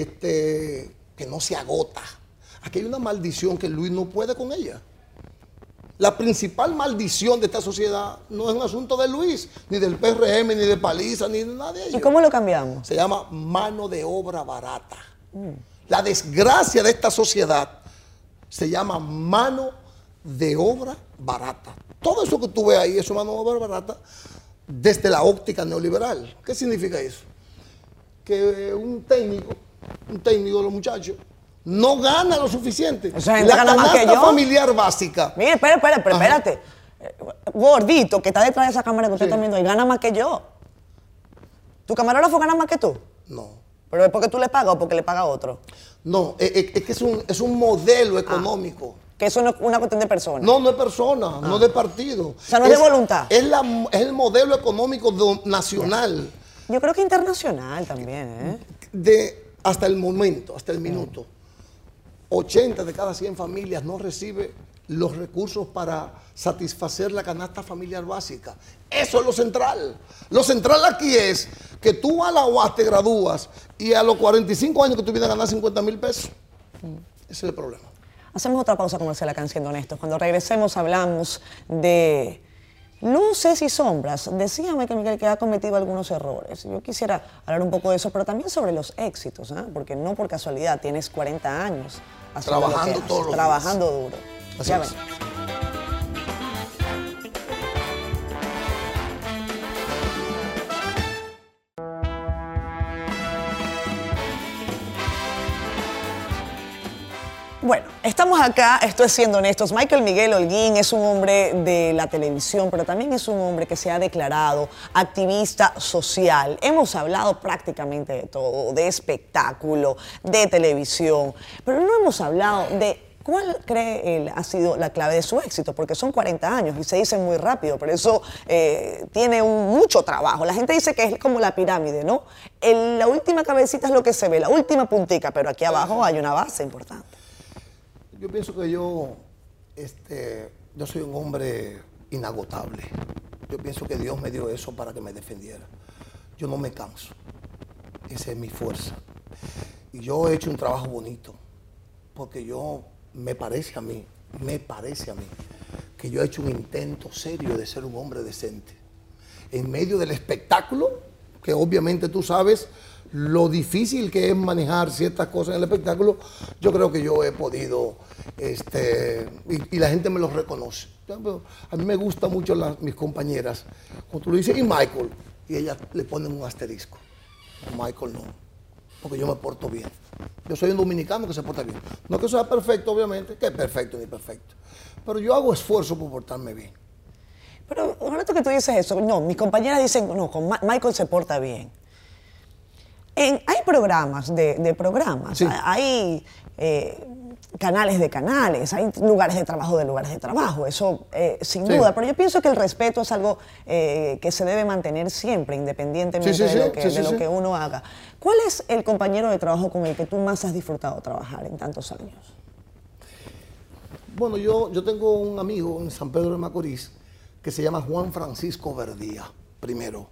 Speaker 2: este, que no se agota. Aquí hay una maldición que Luis no puede con ella. La principal maldición de esta sociedad no es un asunto de Luis, ni del PRM, ni de Paliza, ni de nadie.
Speaker 1: ¿Y cómo lo cambiamos?
Speaker 2: Se llama mano de obra barata. La desgracia de esta sociedad se llama mano de obra barata. Todo eso que tú ves ahí es mano de obra barata desde la óptica neoliberal. ¿Qué significa eso? Que un técnico, un técnico de los muchachos, no gana lo suficiente.
Speaker 1: Esa gente
Speaker 2: la
Speaker 1: gana más que
Speaker 2: canasta
Speaker 1: yo.
Speaker 2: familiar básica.
Speaker 1: Mire, espera, espera, espérate. Eh, Gordito, que está detrás de esa cámara que usted
Speaker 2: Sí.
Speaker 1: está viendo ahí, gana más que yo. ¿Tu camarógrafo gana más que tú?
Speaker 2: No.
Speaker 1: ¿Pero es porque tú le pagas o porque le paga otro?
Speaker 2: No, es, es- es que es un, es un modelo económico.
Speaker 1: Que eso no es una cuestión de persona.
Speaker 2: No, no es persona, no de partido.
Speaker 1: Ah. O sea, no es de voluntad.
Speaker 2: Es, la- es el modelo económico do- nacional
Speaker 1: Yo creo que internacional también, ¿eh?
Speaker 2: de hasta el momento, hasta el minuto. 80 de cada 100 familias no recibe los recursos para satisfacer la canasta familiar básica. Eso es lo central. Lo central aquí es que tú a la UAS te gradúas y a los 45 años que tú vienes a ganar 50 mil pesos. Ese es el problema.
Speaker 1: Hacemos otra pausa comercial acá en Siendo Honestos. Cuando regresemos hablamos de luces y sombras. Decíame que Miguel que ha cometido algunos errores. Yo quisiera hablar un poco de eso, pero también sobre los éxitos, ¿ah? porque no por casualidad tienes 40 años haciendo lo que
Speaker 2: Trabajando
Speaker 1: haces,
Speaker 2: todos los
Speaker 1: trabajando duro.
Speaker 2: Así
Speaker 1: Ya
Speaker 2: es.
Speaker 1: ven. Bueno, estamos acá, esto es siendo honestos. Michael Miguel Holguín es un hombre de la televisión, pero también es un hombre que se ha declarado activista social. Hemos hablado prácticamente de todo, de espectáculo, de televisión, pero no hemos hablado de cuál cree él ha sido la clave de su éxito, porque son 40 años y se dice muy rápido, pero eso eh, tiene mucho trabajo. La gente dice que es como la pirámide, ¿no? El- la última cabecita es lo que se ve, la última puntica, pero aquí abajo hay una base importante.
Speaker 2: Yo pienso que yo, este, yo soy un hombre inagotable. Yo pienso que Dios me dio eso para que me defendiera. Yo no me canso. Esa es mi fuerza. Y yo he hecho un trabajo bonito, porque yo, me parece a mí, me parece a mí, que yo he hecho un intento serio de ser un hombre decente. En medio del espectáculo, que obviamente tú sabes lo difícil que es manejar ciertas cosas en el espectáculo, yo creo que yo he podido, este, y, la gente me lo reconoce. A mí me gustan mucho las- mis compañeras, cuando tú le dices, y Michael, y ellas le ponen un asterisco. Michael no, porque yo me porto bien. Yo soy un dominicano que se porta bien. No que sea perfecto, obviamente, que es perfecto ni perfecto. Pero yo hago esfuerzo por portarme bien.
Speaker 1: Pero ahora que tú dices eso, no, mis compañeras dicen, no, con Michael se porta bien. En- hay programas de, de programas,
Speaker 2: Sí.
Speaker 1: hay eh, canales de canales, hay lugares de trabajo de lugares de trabajo, eso eh, sin
Speaker 2: Sí.
Speaker 1: duda, pero yo pienso que el respeto es algo eh, que se debe mantener siempre, independientemente
Speaker 2: Sí,
Speaker 1: de, lo de que uno haga. ¿Cuál es el compañero de trabajo con el que tú más has disfrutado trabajar en tantos años?
Speaker 2: Bueno, yo, yo tengo un amigo en San Pedro de Macorís que se llama Juan Francisco Verdía, primero.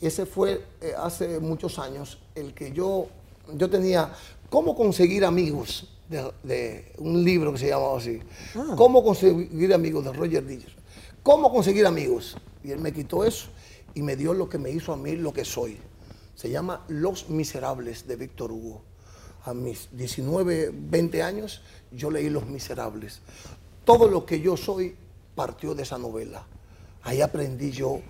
Speaker 2: Ese fue eh, hace muchos años el que yo, yo tenía, ¿cómo conseguir amigos? De, de un libro que se llamaba así. ¿Cómo conseguir amigos? De Roger Díaz. ¿Cómo conseguir amigos? Y él me quitó eso y me dio lo que me hizo a mí lo que soy. Se llama Los Miserables de Víctor Hugo. A mis 19, 20 años yo leí Los Miserables. Todo lo que yo soy partió de esa novela. Ahí aprendí yo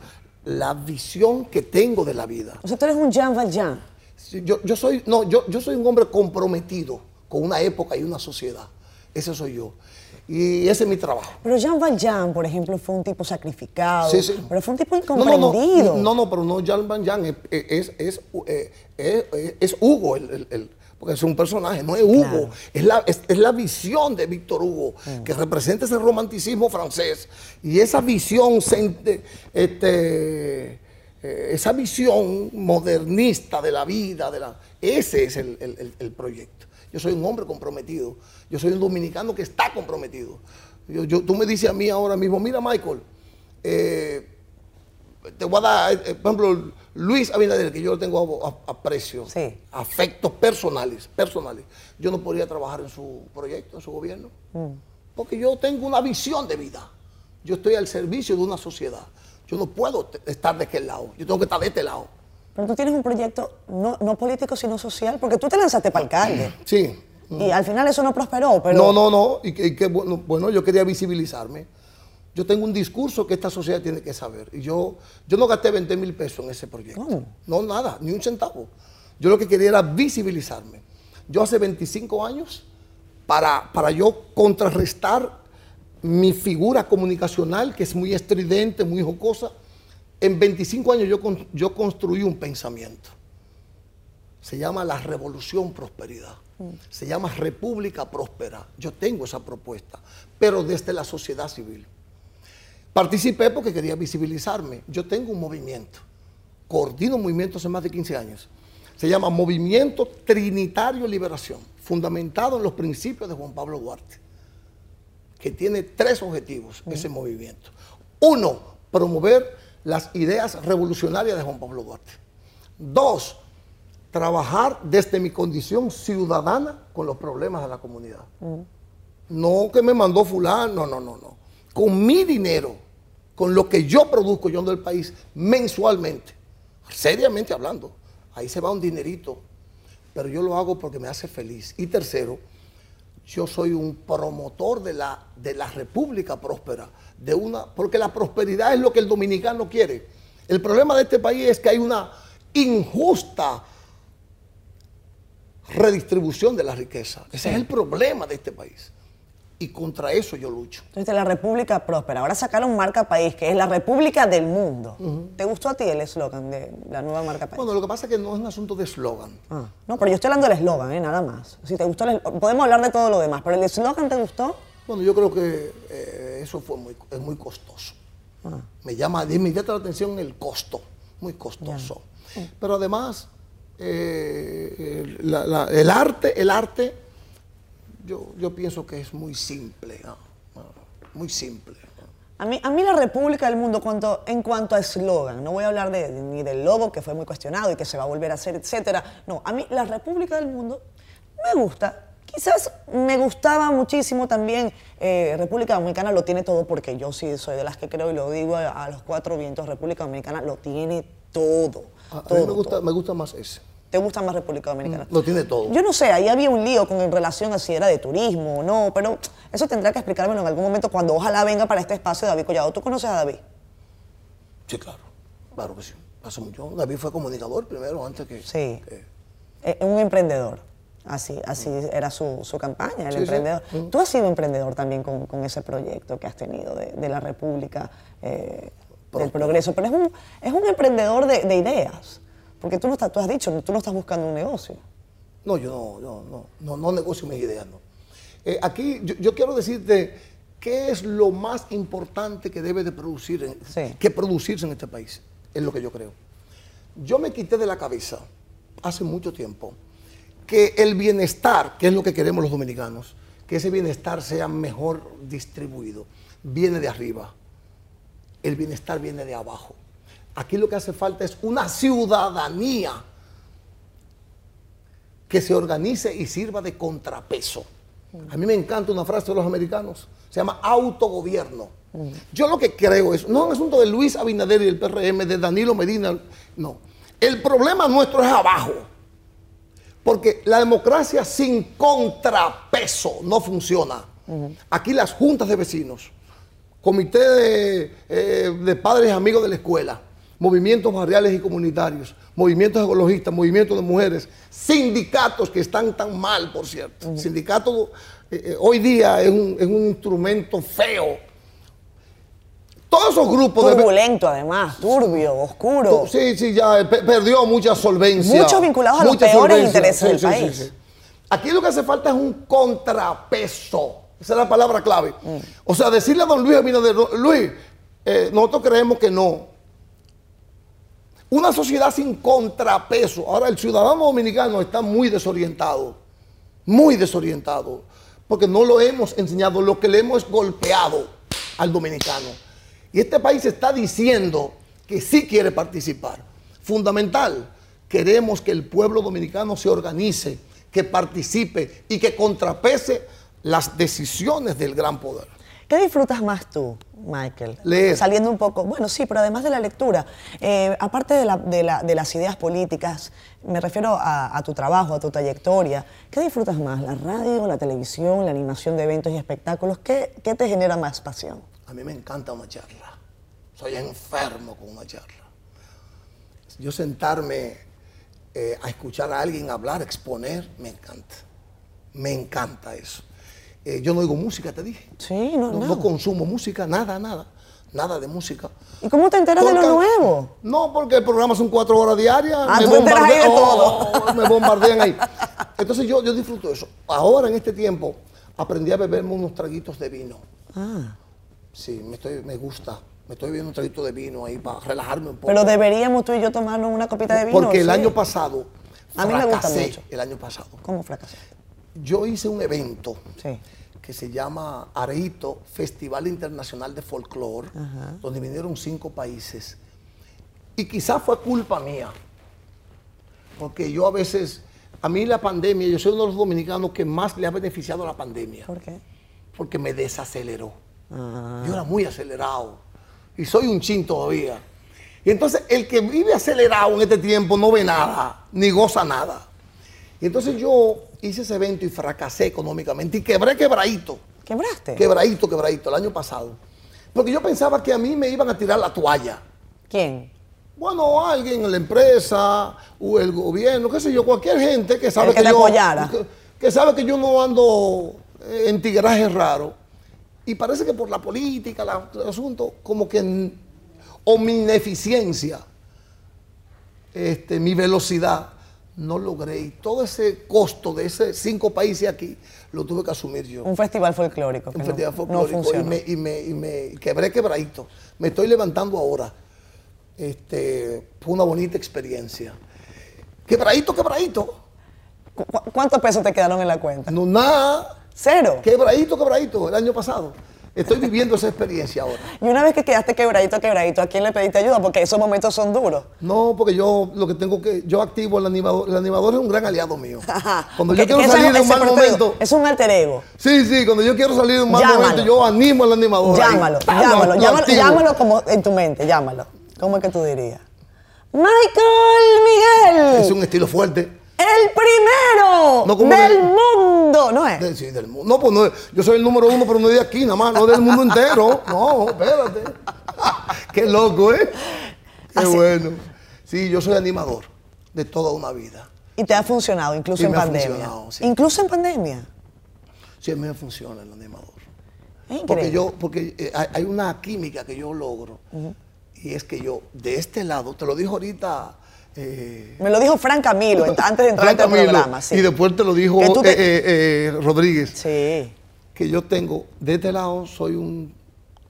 Speaker 2: la visión que tengo de la vida.
Speaker 1: O sea, tú eres un Jean Valjean.
Speaker 2: Sí, Yo, yo soy, no, yo, yo soy un hombre comprometido con una época y una sociedad. Ese soy yo. Y ese es mi trabajo.
Speaker 1: Pero Jean Valjean, por ejemplo, fue un tipo sacrificado,
Speaker 2: Sí, sí.
Speaker 1: pero fue un tipo
Speaker 2: No, no,
Speaker 1: incomprendido.
Speaker 2: no, no, no, pero no Jan Van Jan, es, es, es, es- es Hugo, el, el- el- porque es un personaje, no es Hugo,
Speaker 1: Claro.
Speaker 2: es, la, es, es la visión de Víctor Hugo, que representa ese romanticismo francés y esa visión, este, eh, esa visión modernista de la vida, de la, ese es el, el- el- el proyecto. Yo soy un hombre comprometido, yo soy un dominicano que está comprometido. Yo- yo- tú me dices a mí ahora mismo, mira Michael, eh, te voy a dar, eh, por ejemplo, Luis Abinader, que yo lo tengo a- a-
Speaker 1: Sí.
Speaker 2: afectos personales, personales. Yo no podría trabajar en su proyecto, en su gobierno. Porque yo tengo una visión de vida. Yo estoy al servicio de una sociedad. Yo no puedo estar de aquel lado. Yo tengo que estar de este lado.
Speaker 1: Pero tú tienes un proyecto no, no político, sino social, porque tú te lanzaste para alcalde.
Speaker 2: Sí.
Speaker 1: Y al final eso no prosperó, pero...
Speaker 2: No, no, no. Y, que, bueno, bueno, yo quería visibilizarme. Yo tengo un discurso que esta sociedad tiene que saber. Y yo, yo no gasté 20 mil pesos en ese proyecto.
Speaker 1: ¿Cómo?
Speaker 2: No, nada, ni un centavo. Yo lo que quería era visibilizarme. Yo hace 25 años, para, para yo contrarrestar mi figura comunicacional, que es muy estridente, muy jocosa, en 25 años yo, yo construí un pensamiento. Se llama la revolución prosperidad. Se llama República Próspera. Yo tengo esa propuesta, pero desde la sociedad civil. Participé porque quería visibilizarme. Yo tengo un movimiento. Coordino movimientos hace más de 15 años. Se llama Movimiento Trinitario Liberación, fundamentado en los principios de Juan Pablo Duarte, que tiene tres objetivos, ese movimiento. Uno, promover las ideas revolucionarias de Juan Pablo Duarte. Dos, trabajar desde mi condición ciudadana con los problemas de la comunidad. No que me mandó fulano, no, no, no, no. Con mi dinero, con lo que yo produzco yo del país mensualmente, seriamente hablando, ahí se va un dinerito, pero yo lo hago porque me hace feliz. Y tercero, yo soy un promotor de la, de la república próspera, de una, porque la prosperidad es lo que el dominicano quiere. El problema de este país es que hay una injusta redistribución de la riqueza. Ese es el problema de este país. Y contra eso yo lucho.
Speaker 1: Entonces, la República Próspera. Ahora sacaron marca país, que es la República del Mundo. ¿Te gustó a ti el eslogan de la nueva marca país?
Speaker 2: Bueno, lo que pasa es que no es un asunto de eslogan.
Speaker 1: Ah, no, pero yo estoy hablando del eslogan, ¿eh? nada más. Si te gustó podemos hablar de todo lo demás, pero el eslogan te gustó.
Speaker 2: Bueno, yo creo que eh, eso fue muy, es muy costoso. Ah. Me llama de inmediata la atención el costo, muy costoso. Pero además, eh, el arte, el arte, yo, yo, pienso que es muy simple, muy simple.
Speaker 1: A mí, a mí la República del Mundo, cuanto, en cuanto a eslogan, no voy a hablar de, ni del logo, que fue muy cuestionado y que se va a volver a hacer, etcétera. No, a mí la República del Mundo me gusta. Quizás me gustaba muchísimo también, eh, República Dominicana lo tiene todo, porque yo sí soy de las que creo y lo digo a, los cuatro vientos, República Dominicana lo tiene todo.
Speaker 2: A,
Speaker 1: todo,
Speaker 2: mí me gusta, me gusta más ese.
Speaker 1: ¿Te gusta más República Dominicana?
Speaker 2: Lo tiene todo.
Speaker 1: Yo no sé, ahí había un lío con en relación a si era de turismo o no, pero eso tendrá que explicármelo en algún momento cuando ojalá venga para este espacio David Collado. ¿Tú conoces a David?
Speaker 2: Sí, claro. Claro que sí. Hace mucho. David fue comunicador primero, antes que...
Speaker 1: Sí. Es un emprendedor. Así, así era su, campaña, el emprendedor. Tú has sido emprendedor también con, ese proyecto que has tenido de, la República eh, del Progreso, pero es un, es un emprendedor de, de ideas. Porque tú, no estás, tú has dicho, tú no estás buscando un negocio.
Speaker 2: No, yo no, no, no, no, no negocio mis ideas, no. Eh, aquí yo, quiero decirte qué es lo más importante que debe de producir, que producirse en este país, es lo que yo creo. Yo me quité de la cabeza hace mucho tiempo que el bienestar, que es lo que queremos los dominicanos, que ese bienestar sea mejor distribuido, viene de arriba. El bienestar viene de abajo. Aquí lo que hace falta es una ciudadanía que se organice y sirva de contrapeso. A mí me encanta una frase de los americanos, se llama autogobierno. Yo lo que creo es, no es un asunto de Luis Abinader y el PRM, de Danilo Medina, no. El problema nuestro es abajo. Porque la democracia sin contrapeso no funciona. Aquí las juntas de vecinos, comité de, eh, de padres y amigos de la escuela, movimientos barriales y comunitarios, movimientos ecologistas, movimientos de mujeres, sindicatos que están tan mal, por cierto. Sindicatos eh, eh, hoy día es un, instrumento feo. Todos esos grupos...
Speaker 1: Turbulento además, turbio, oscuro.
Speaker 2: Sí, sí, ya perdió mucha solvencia.
Speaker 1: Muchos vinculados a los peores intereses del país.
Speaker 2: Aquí lo que hace falta es un contrapeso. Esa es la palabra clave. Mm. O sea, decirle a don Luis Abinader, Luis, eh, nosotros creemos que no, una sociedad sin contrapeso. Ahora el ciudadano dominicano está muy desorientado, muy desorientado, porque no lo hemos enseñado, lo que le hemos golpeado al dominicano. Y este país está diciendo que sí quiere participar. Fundamental, queremos que el pueblo dominicano se organice, que participe y que contrapese las decisiones del gran poder.
Speaker 1: ¿Qué disfrutas más tú, Michael?
Speaker 2: Leer.
Speaker 1: Saliendo un poco, bueno, sí, pero además de la lectura, eh, aparte de, la- de la- de las ideas políticas, me refiero a, a tu trabajo, a tu trayectoria, ¿qué disfrutas más? ¿La radio, la televisión, la animación de eventos y espectáculos? ¿Qué, qué te genera más pasión?
Speaker 2: A mí me encanta una charla. Soy enfermo con una charla. Yo sentarme eh, a escuchar a alguien hablar, exponer, me encanta. Me encanta eso. Eh, yo no oigo música, te dije.
Speaker 1: Sí, no,
Speaker 2: No,
Speaker 1: no.
Speaker 2: no consumo música, nada, nada. Nada de música.
Speaker 1: ¿Y cómo te enteras de lo nuevo?
Speaker 2: No, porque el programa son cuatro horas diarias.
Speaker 1: Ah, tú te enteras ahí de
Speaker 2: bombardean- me bombardean ahí. Entonces yo, yo disfruto eso. Ahora, en este tiempo, aprendí a beberme unos traguitos de vino.
Speaker 1: Ah,
Speaker 2: Sí, me, estoy, me gusta. Me estoy bebiendo un traguito de vino ahí para relajarme un poco.
Speaker 1: pero deberíamos tú y yo tomarnos una copita de vino.
Speaker 2: porque el
Speaker 1: ¿sí?
Speaker 2: año pasado
Speaker 1: A mí me gusta
Speaker 2: fracasé,
Speaker 1: mucho.
Speaker 2: El año pasado.
Speaker 1: ¿Cómo fracasaste?
Speaker 2: Yo hice un evento
Speaker 1: Sí.
Speaker 2: que se llama Areito Festival Internacional de Folclore, donde vinieron cinco países. Y quizás fue culpa mía, porque yo a veces, a mí la pandemia, yo soy uno de los dominicanos que más le ha beneficiado la pandemia,
Speaker 1: ¿Por qué?
Speaker 2: porque me desaceleró.
Speaker 1: Ah.
Speaker 2: Yo era muy acelerado y soy un chin todavía. Y entonces el que vive acelerado en este tiempo no ve nada, ni goza nada. Y entonces yo hice ese evento y fracasé económicamente y quebré quebradito.
Speaker 1: ¿Quebraste?
Speaker 2: Quebradito, quebradito, el año pasado. Porque yo pensaba que a mí me iban a tirar la toalla.
Speaker 1: ¿Quién?
Speaker 2: Bueno, alguien en la empresa, o el gobierno, qué sé yo, cualquier gente que sabe
Speaker 1: El que
Speaker 2: yo. Que, que sabe que yo no ando eh, en tigraje raro. Y parece que por la política, la- el asunto, como que. O mi ineficiencia, este, mi velocidad, no logré. Y todo ese costo de esos cinco países aquí lo tuve que asumir yo.
Speaker 1: Un festival folclórico.
Speaker 2: Un
Speaker 1: no-
Speaker 2: festival
Speaker 1: no
Speaker 2: folclórico y, me, y, me, y me quebré quebradito. Me estoy levantando ahora. Este, fue una bonita experiencia. Quebradito, quebradito.
Speaker 1: ¿Cu- cu- ¿Cuántos pesos te quedaron en la cuenta?
Speaker 2: No nada.
Speaker 1: Cero.
Speaker 2: Quebradito, quebradito, el año pasado. Estoy viviendo esa experiencia ahora.
Speaker 1: Y una vez que quedaste quebradito, quebradito, ¿a quién le pediste ayuda? Porque esos momentos son duros.
Speaker 2: No, porque yo lo que tengo que, yo activo el animador, el animador es un gran aliado mío. Cuando yo quiero salir de un mal momento,
Speaker 1: Es un alter ego.
Speaker 2: sí, sí, cuando yo quiero salir de un mal
Speaker 1: Llámalo.
Speaker 2: momento, yo animo al animador. ahí.
Speaker 1: Llámalo,
Speaker 2: ¡Pam!
Speaker 1: llámalo,
Speaker 2: Lo
Speaker 1: llámalo, llámalo como en tu mente, llámalo. ¿Cómo es que tú dirías? Michael Miguel,
Speaker 2: Es un estilo fuerte.
Speaker 1: El primero
Speaker 2: No,
Speaker 1: del
Speaker 2: de-
Speaker 1: mundo, ¿no es?
Speaker 2: De- sí, del mundo. No, pues no, yo soy el número uno, pero no de aquí nada más, no del mundo entero. No, espérate. Qué loco, ¿eh? Qué
Speaker 1: Así-
Speaker 2: bueno. Sí, yo soy animador de toda una vida.
Speaker 1: Y te ha funcionado, incluso
Speaker 2: Sí,
Speaker 1: en
Speaker 2: me ha
Speaker 1: pandemia.
Speaker 2: funcionado, sí.
Speaker 1: Incluso en pandemia.
Speaker 2: Sí, a mí me funciona el animador.
Speaker 1: Es
Speaker 2: Porque yo, porque eh, hay, hay una química que yo logro. Y es que yo, de este lado, te lo dijo ahorita. Eh,
Speaker 1: Me lo dijo Fran Camilo antes de entrar
Speaker 2: Fran
Speaker 1: a este programa. Sí.
Speaker 2: Y después te lo dijo
Speaker 1: te-
Speaker 2: eh, eh, Rodríguez.
Speaker 1: Sí.
Speaker 2: que yo tengo, de este lado soy un,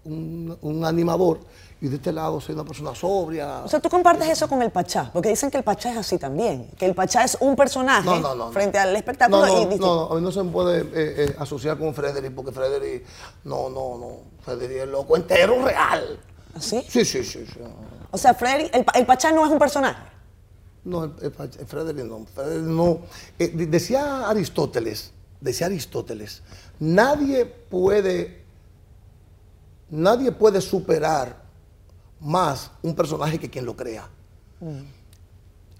Speaker 2: un- un animador y de este lado soy una persona sobria.
Speaker 1: O sea, tú compartes eso con el Pachá, porque dicen que el Pachá es así también, que el Pachá es un personaje
Speaker 2: no, no, no.
Speaker 1: frente al espectáculo
Speaker 2: no,
Speaker 1: y
Speaker 2: no, no, a mí no se me puede asociar con Frederick porque Frederick, no, no, no, Frederick es loco entero real.
Speaker 1: ¿Así?
Speaker 2: Sí, sí, sí. sí.
Speaker 1: O sea, Freddy, el, el Pachá no es un personaje.
Speaker 2: No, el, el Pach- el Frederick no. Frederick no. Eh, de- decía Aristóteles, decía Aristóteles, nadie puede, nadie puede superar más un personaje que quien lo crea.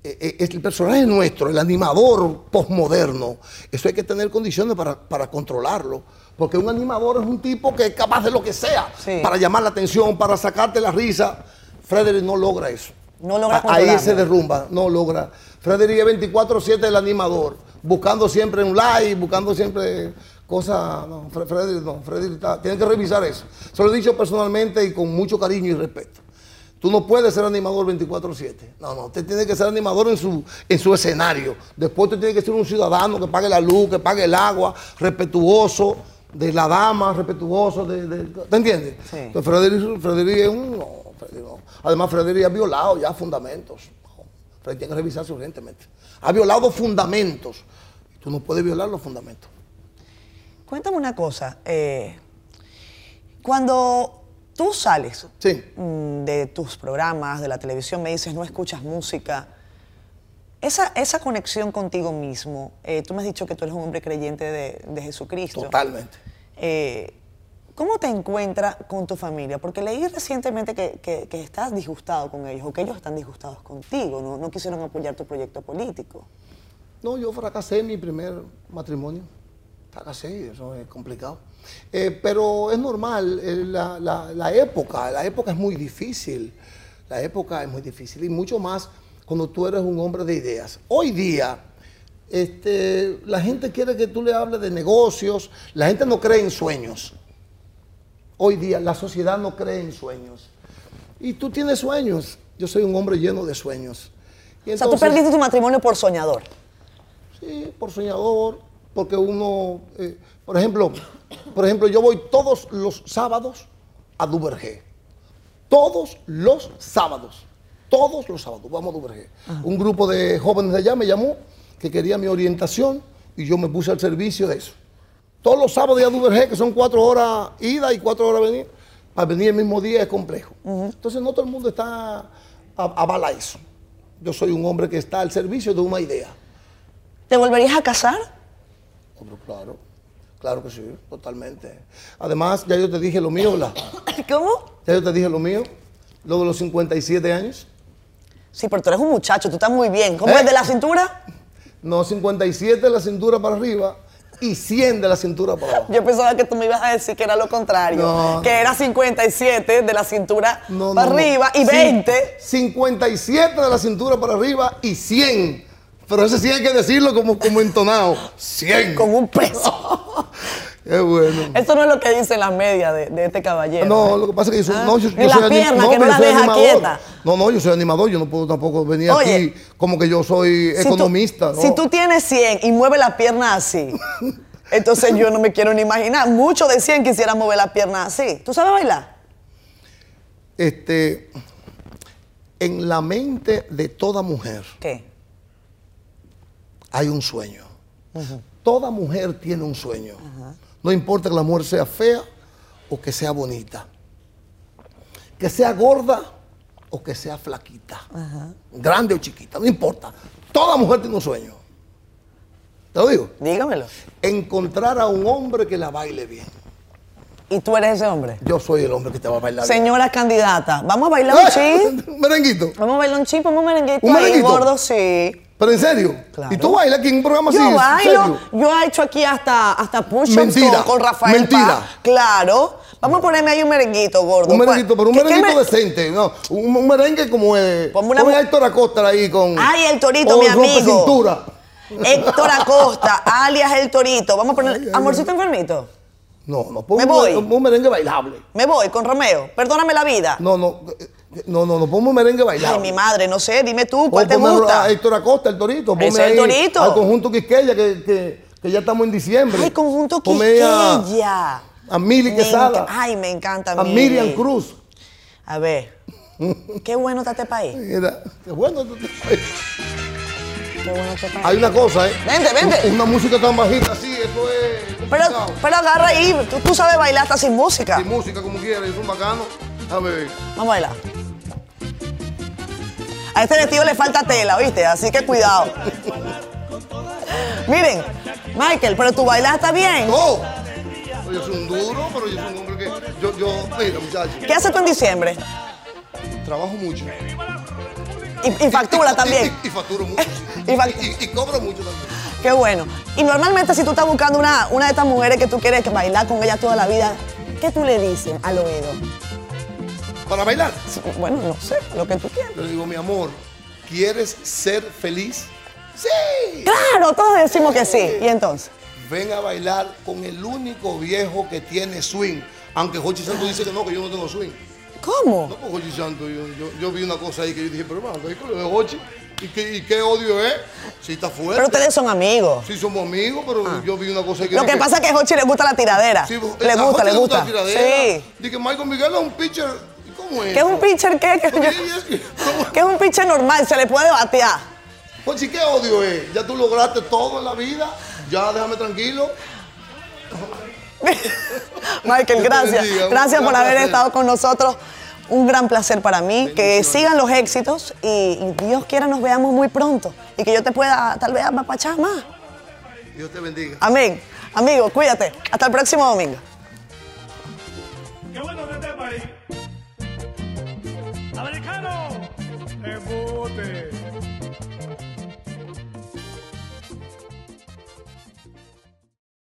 Speaker 2: Eh, eh, es el personaje nuestro, el animador postmoderno, eso hay que tener condiciones para, para controlarlo. Porque un animador es un tipo que es capaz de lo que sea
Speaker 1: Sí.
Speaker 2: para llamar la atención, para sacarte la risa. Frederick no logra eso.
Speaker 1: No logra
Speaker 2: Ahí se derrumba, no logra. Frederick es 24-7 el animador, buscando siempre un like, buscando siempre cosas. No, Fre- Frederick no, Frederick está- tiene que revisar eso. Se lo he dicho personalmente y con mucho cariño y respeto. Tú no puedes ser animador 24-7. No, no, usted tiene que ser animador en su, en su escenario. Después usted tiene que ser un ciudadano que pague la luz, que pague el agua, respetuoso de la dama, respetuoso de... de- ¿Te entiendes?
Speaker 1: Sí.
Speaker 2: Entonces, Frederick, Frederick es un... no. Además, Frederick ha violado ya fundamentos. Frederick tiene que revisarse urgentemente. Ha violado fundamentos. Tú no puedes violar los fundamentos.
Speaker 1: Cuéntame una cosa. eh, cuando tú sales
Speaker 2: Sí.
Speaker 1: mm, de tus programas, de la televisión, me dices no escuchas música, esa, esa conexión contigo mismo, eh, tú me has dicho que tú eres un hombre creyente de, de Jesucristo.
Speaker 2: Totalmente.
Speaker 1: Eh, ¿Cómo te encuentras con tu familia? Porque leí recientemente que, estás disgustado con ellos o que ellos están disgustados contigo, no, quisieron apoyar tu proyecto político.
Speaker 2: No, yo fracasé en mi primer matrimonio. Fracasé, eso es complicado. Eh, pero es normal, eh, la época, la época es muy difícil. La época es muy difícil y mucho más cuando tú eres un hombre de ideas. Hoy día, este, la gente quiere que tú le hables de negocios, la gente no cree en sueños. Hoy día la sociedad no cree en sueños. Y tú tienes sueños. Yo soy un hombre lleno de sueños. Y
Speaker 1: o sea, tú perdiste tu matrimonio por soñador.
Speaker 2: Sí, por soñador, porque uno, eh, por ejemplo, por ejemplo, yo voy todos los sábados a Duvergé. Todos los sábados. Todos los sábados vamos a Duvergé. Un grupo de jóvenes de allá me llamó que quería mi orientación y yo me puse al servicio de eso. Todos los sábados a Duvergé, que son cuatro horas ida y cuatro horas venir, para venir el mismo día es complejo. Entonces no todo el mundo está a- avala eso. Yo soy un hombre que está al servicio de una idea.
Speaker 1: ¿Te volverías a casar?
Speaker 2: Hombre, claro, claro que sí, totalmente. Además, ya yo te dije lo mío, ¿verdad?
Speaker 1: ¿Cómo?
Speaker 2: Ya yo te dije lo mío, lo de los 57 años.
Speaker 1: Sí, pero tú eres un muchacho, tú estás muy bien. ¿Cómo
Speaker 2: ¿Eh?
Speaker 1: es de la cintura?
Speaker 2: No, 57 de la cintura para arriba y 100 de la cintura para abajo.
Speaker 1: Yo pensaba que tú me ibas a decir que era lo contrario.
Speaker 2: No.
Speaker 1: Que era 57 de la cintura
Speaker 2: No,
Speaker 1: para
Speaker 2: no,
Speaker 1: arriba y
Speaker 2: Sí,
Speaker 1: 20
Speaker 2: 57 de la cintura para arriba y 100. Pero ese 100 hay que decirlo como, como entonado. 100.
Speaker 1: con un peso.
Speaker 2: Es bueno.
Speaker 1: Eso no es lo que dice la media de, de este caballero.
Speaker 2: No,
Speaker 1: ¿eh?
Speaker 2: lo que pasa es que yo, soy-
Speaker 1: Ah,
Speaker 2: no, yo,
Speaker 1: ni
Speaker 2: yo
Speaker 1: la
Speaker 2: soy
Speaker 1: pierna, que no
Speaker 2: pero
Speaker 1: la deja
Speaker 2: animador.
Speaker 1: quieta.
Speaker 2: No, no, yo soy animador, yo no puedo tampoco venir
Speaker 1: Oye,
Speaker 2: aquí como que yo soy
Speaker 1: Si tú-
Speaker 2: economista. ¿no?
Speaker 1: Si tú tienes 100 y mueves la pierna así, entonces yo no me quiero ni imaginar. Muchos de 100 quisieran mover la pierna así. ¿Tú sabes bailar?
Speaker 2: Este, en la mente de toda mujer
Speaker 1: ¿Qué?
Speaker 2: hay un sueño. Toda mujer tiene un sueño. No importa que la mujer sea fea o que sea bonita. Que sea gorda o que sea flaquita. Grande o chiquita, no importa. Toda mujer tiene un sueño. Te lo digo.
Speaker 1: Dígamelo.
Speaker 2: Encontrar a un hombre que la baile bien.
Speaker 1: ¿Y tú eres ese hombre?
Speaker 2: Yo soy el hombre que te va a bailar bien.
Speaker 1: Señora candidata, ¿vamos a bailar un chip?
Speaker 2: un merenguito.
Speaker 1: Vamos a bailar un chip, vamos a un merenguito
Speaker 2: ¿Un
Speaker 1: ahí,
Speaker 2: merenguito?
Speaker 1: gordo, sí.
Speaker 2: Pero en serio.
Speaker 1: Claro.
Speaker 2: ¿Y tú bailas aquí en un programa así?
Speaker 1: Yo
Speaker 2: ¿En
Speaker 1: bailo,
Speaker 2: serio?
Speaker 1: yo he hecho aquí hasta, hasta
Speaker 2: Mentira,
Speaker 1: con, con Rafael
Speaker 2: mentira.
Speaker 1: Claro. Vamos a ponerme ahí un merenguito, gordo.
Speaker 2: Un merenguito, pero un
Speaker 1: ¿Qué- qué
Speaker 2: merenguito
Speaker 1: me-
Speaker 2: decente. No, un, un merengue como.
Speaker 1: Ponme una
Speaker 2: Ponme
Speaker 1: mu-
Speaker 2: a Héctor Acosta ahí con.
Speaker 1: Ay, el torito, mi amigo.
Speaker 2: cintura.
Speaker 1: Héctor Acosta, alias El Torito. Vamos a poner.
Speaker 2: Ay, ay,
Speaker 1: Amorcito enfermito.
Speaker 2: No, no, pon
Speaker 1: Me
Speaker 2: un,
Speaker 1: voy.
Speaker 2: un merengue bailable.
Speaker 1: Me voy con Romeo. Perdóname la vida.
Speaker 2: No, no, eh, no, no, no, ponme un merengue bailable.
Speaker 1: Ay, mi madre, no sé, dime tú,
Speaker 2: O
Speaker 1: ¿cuál te gusta?
Speaker 2: a Héctor Acosta, el Torito. Ponme
Speaker 1: el Torito.
Speaker 2: Al conjunto Quisqueya, que, que, que ya estamos en diciembre.
Speaker 1: Ay, conjunto
Speaker 2: ahí a-
Speaker 1: Quisqueya.
Speaker 2: A, Mili Quesada.
Speaker 1: Ay, me encanta
Speaker 2: A
Speaker 1: Mili.
Speaker 2: Miriam Cruz.
Speaker 1: A ver. Qué bueno está este país.
Speaker 2: Mira, qué bueno.
Speaker 1: Bueno este país.
Speaker 2: Hay una cosa, ¿eh?
Speaker 1: Vente, vente.
Speaker 2: Una música tan bajita así, eso es
Speaker 1: Pero,
Speaker 2: complicado.
Speaker 1: pero agarra ahí, tú, tú sabes bailar hasta sin música.
Speaker 2: Sin música como quieras, es un bacano. A ver.
Speaker 1: Vamos a bailar. A este vestido le falta tela, ¿oíste? Así que cuidado. Miren, Michael, pero tu bailar está bien.
Speaker 2: ¡Oh! Yo soy un duro, pero yo soy un hombre que. Yo, yo, mira, muchachos,
Speaker 1: ¿Qué haces tú en diciembre?
Speaker 2: trabajo mucho.
Speaker 1: Y, y factura
Speaker 2: Y-
Speaker 1: también.
Speaker 2: Y, y facturo mucho.
Speaker 1: Y fac-
Speaker 2: Y, y cobro mucho también.
Speaker 1: Qué bueno. Y normalmente si tú estás buscando una, una de estas mujeres que tú quieres bailar con ella toda la vida, ¿qué tú le dices al oído?
Speaker 2: Para bailar.
Speaker 1: Bueno, no sé, lo que tú quieras.
Speaker 2: Yo le digo, mi amor, ¿quieres ser feliz? Sí.
Speaker 1: Claro, todos decimos que sí. ¿Y entonces?
Speaker 2: Ven a bailar con el único viejo que tiene swing. Aunque Jochi Santo dice que no, que yo no tengo swing.
Speaker 1: ¿Cómo?
Speaker 2: No, pues Jochi Santo, yo, yo, yo vi una cosa ahí que yo dije, pero bueno, ¿qué es lo de Jochi? ¿Y qué, y qué odio es? Si está fuerte.
Speaker 1: Pero ustedes son amigos.
Speaker 2: Sí somos amigos, pero yo vi una cosa que
Speaker 1: Lo que pasa es que a Jochi le gusta la tiradera.
Speaker 2: sí,
Speaker 1: le gusta, le gusta.
Speaker 2: la tiradera.
Speaker 1: Sí.
Speaker 2: Dije, Michael Miguel es un pitcher. ¿Y ¿Cómo es?
Speaker 1: ¿Qué es un pitcher qué? Yo-
Speaker 2: ella es-
Speaker 1: un pitcher normal, se le puede batear.
Speaker 2: Jochi, ¿qué odio es? Ya tú lograste todo en la vida. Ya déjame tranquilo.
Speaker 1: Michael, gracias. Gracias por haber estado con nosotros. Un gran placer para mí. Que sigan los éxitos y, y Dios quiera nos veamos muy pronto. Y que yo te pueda tal vez apapachar más.
Speaker 2: Dios te bendiga.
Speaker 1: Amén. Amigo, cuídate. Hasta el próximo domingo.
Speaker 3: Qué bueno país. Americano. Embuste.